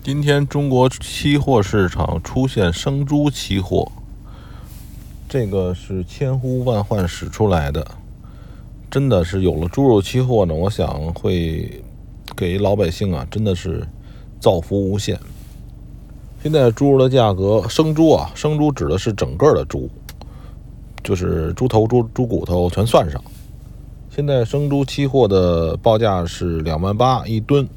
今天中国期货市场出现生猪期货，这个是千呼万唤始出来的，真的是有了猪肉期货呢，我想会给老百姓啊，真的是造福无限。现在猪肉的价格，生猪啊，生猪指的是整个的猪，就是猪头、猪猪骨头全算上。现在生猪期货的报价是两万八一吨。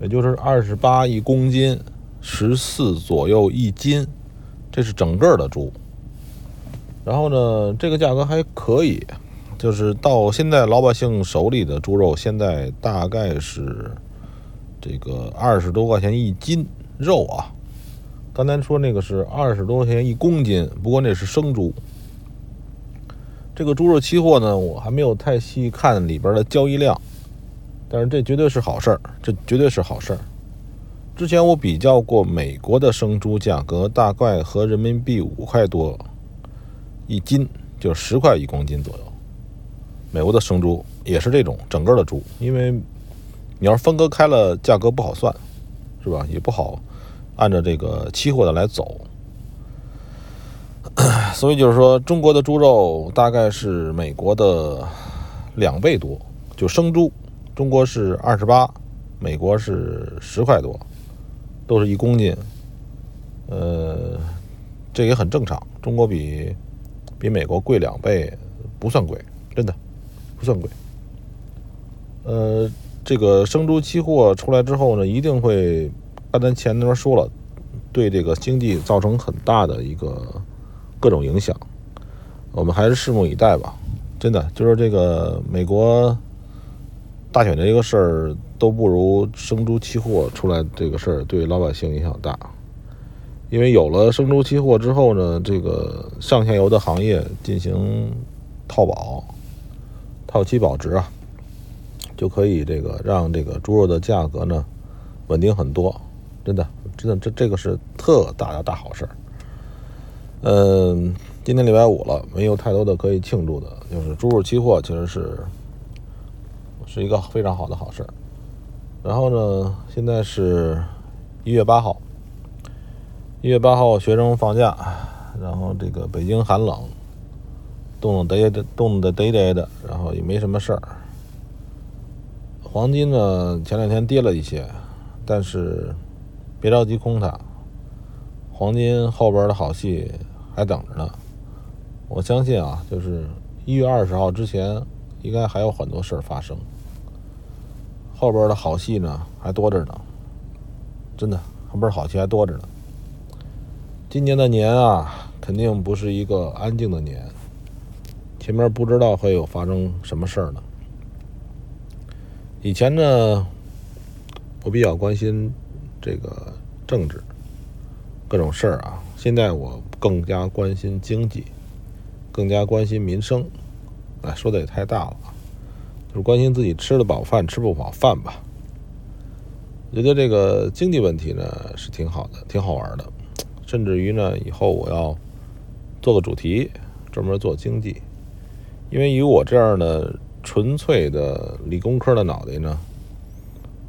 也就是二十八一公斤，十四左右一斤，这是整个的猪。然后呢，这个价格还可以，就是到现在老百姓手里的猪肉，现在大概是这个二十多块钱一斤肉啊。刚才说那个是二十多块钱一公斤，不过那是生猪。这个猪肉期货呢，我还没有太细看里边的交易量。但是这绝对是好事儿，这绝对是好事儿。之前我比较过美国的生猪价格，大概和人民币五块多一斤，就十块一公斤左右。美国的生猪也是这种整个的猪，因为你要分割开了，价格不好算，是吧？也不好按照这个期货的来走。所以就是说，中国的猪肉大概是美国的两倍多，就生猪。中国是二十八，美国是十块多，都是一公斤。呃，这也很正常。中国比比美国贵两倍，不算贵，真的不算贵。呃，这个生猪期货出来之后呢，一定会刚才前面说了，对这个经济造成很大的一个各种影响。我们还是拭目以待吧。真的，就是这个美国。大选这个事儿都不如生猪期货出来这个事儿对老百姓影响大，因为有了生猪期货之后呢，这个上下游的行业进行套保、套期保值啊，就可以这个让这个猪肉的价格呢稳定很多，真的，真的这这个是特大的大好事儿。嗯，今天礼拜五了，没有太多的可以庆祝的，就是猪肉期货其实是。是一个非常好的好事儿。然后呢，现在是一月八号，一月八号学生放假，然后这个北京寒冷，冻得得冻得得得的，然后也没什么事儿。黄金呢，前两天跌了一些，但是别着急空它，黄金后边的好戏还等着呢。我相信啊，就是一月二十号之前，应该还有很多事儿发生。后边的好戏呢还多着呢，真的后边好戏还多着呢。今年的年啊，肯定不是一个安静的年，前面不知道会有发生什么事儿呢。以前呢，我比较关心这个政治各种事儿啊，现在我更加关心经济，更加关心民生。哎，说的也太大了。就是关心自己吃得饱饭吃不饱饭吧。觉得这个经济问题呢是挺好的，挺好玩的，甚至于呢以后我要做个主题专门做经济，因为以我这样的纯粹的理工科的脑袋呢，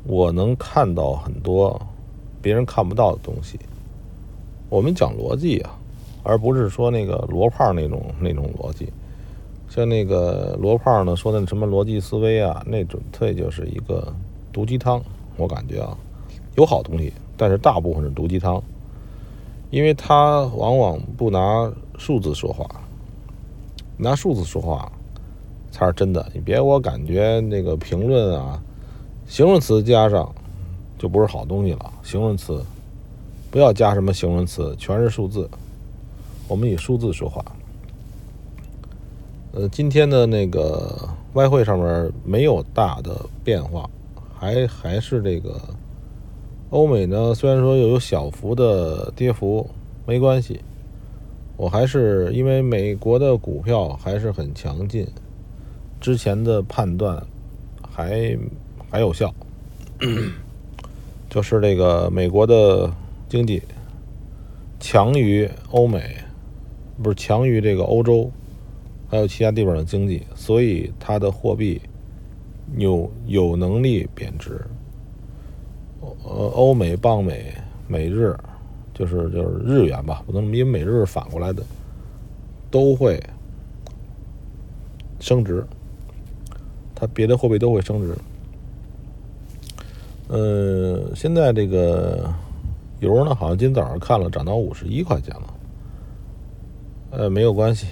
我能看到很多别人看不到的东西。我们讲逻辑啊，而不是说那个罗胖那种那种逻辑。像那个罗胖呢说的什么逻辑思维啊，那种粹就是一个毒鸡汤。我感觉啊，有好东西，但是大部分是毒鸡汤，因为他往往不拿数字说话，拿数字说话才是真的。你别我感觉那个评论啊，形容词加上就不是好东西了。形容词不要加什么形容词，全是数字。我们以数字说话。呃，今天的那个外汇上面没有大的变化，还还是这个欧美呢。虽然说有小幅的跌幅，没关系，我还是因为美国的股票还是很强劲，之前的判断还还有效，就是这个美国的经济强于欧美，不是强于这个欧洲。还有其他地方的经济，所以它的货币有有能力贬值。呃欧美、棒美、美日，就是就是日元吧，不能因为美日反过来的，都会升值。它别的货币都会升值。呃，现在这个油呢，好像今早上看了涨到五十一块钱了。呃，没有关系。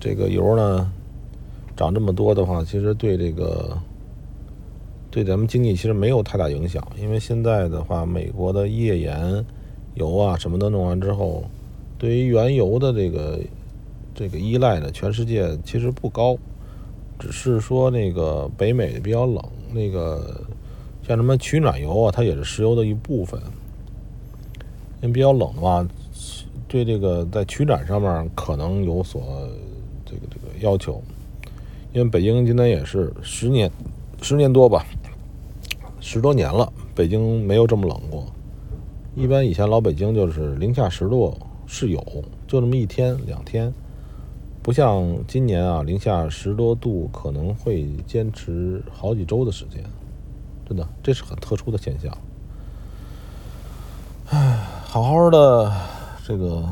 这个油呢，涨这么多的话，其实对这个对咱们经济其实没有太大影响，因为现在的话，美国的页岩油啊什么的弄完之后，对于原油的这个这个依赖呢，全世界其实不高，只是说那个北美比较冷，那个像什么取暖油啊，它也是石油的一部分，因为比较冷的话。对这个在取暖上面可能有所这个这个要求，因为北京今天也是十年十年多吧，十多年了，北京没有这么冷过。一般以前老北京就是零下十度是有，就那么一天两天，不像今年啊，零下十多度可能会坚持好几周的时间，真的这是很特殊的现象。唉，好好的。这个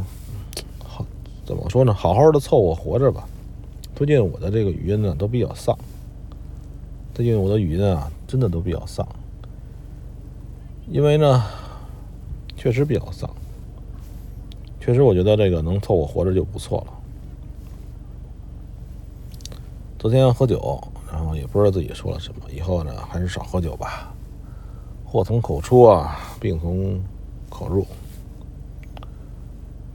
怎么说呢？好好的凑合活着吧。最近我的这个语音呢都比较丧。最近我的语音啊真的都比较丧，因为呢确实比较丧。确实我觉得这个能凑合活着就不错了。昨天喝酒，然后也不知道自己说了什么。以后呢还是少喝酒吧。祸从口出啊，病从口入。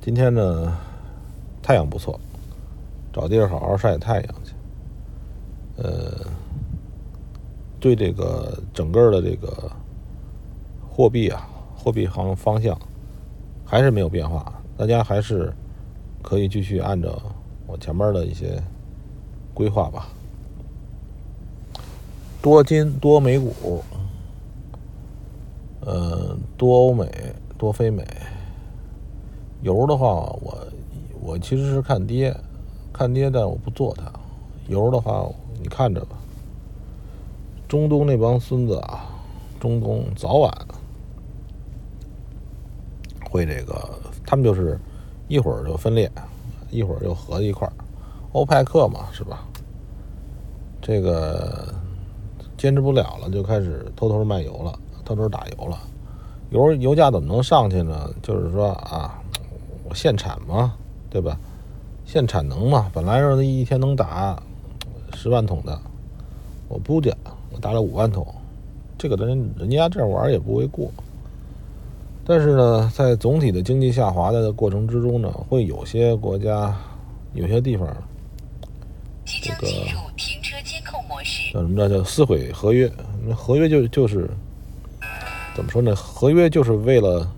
今天呢，太阳不错，找地儿好好晒太阳去。呃，对这个整个的这个货币啊，货币行方向还是没有变化，大家还是可以继续按照我前面的一些规划吧。多金多美股，呃，多欧美多非美。油的话，我我其实是看跌，看跌，但我不做它。油的话，你看着吧。中东那帮孙子啊，中东早晚会这个，他们就是一会儿就分裂，一会儿又合一块儿。欧派克嘛，是吧？这个坚持不了了，就开始偷偷卖油了，偷偷打油了。油油价怎么能上去呢？就是说啊。我限产嘛，对吧？限产能嘛，本来说一天能打十万桶的，我不加，我打了五万桶，这个人人家这样玩也不为过。但是呢，在总体的经济下滑的过程之中呢，会有些国家、有些地方，这个叫什么着？叫撕毁合约。那合约就就是怎么说呢？合约就是为了。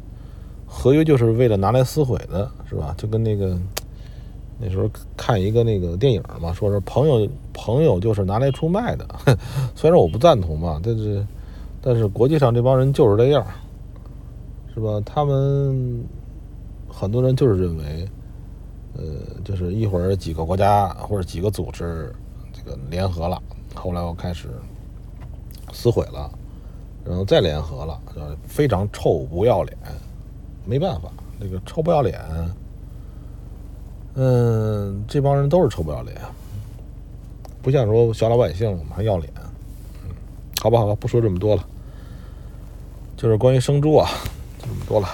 合约就是为了拿来撕毁的，是吧？就跟那个那时候看一个那个电影嘛，说是朋友朋友就是拿来出卖的。虽然我不赞同嘛，但是但是国际上这帮人就是这样，是吧？他们很多人就是认为，呃，就是一会儿几个国家或者几个组织这个联合了，后来又开始撕毁了，然后再联合了，非常臭不要脸。没办法，那个臭不要脸，嗯，这帮人都是臭不要脸，不像说小老百姓我们还要脸，嗯，好吧，好吧，不说这么多了，就是关于生猪啊，就这么多了。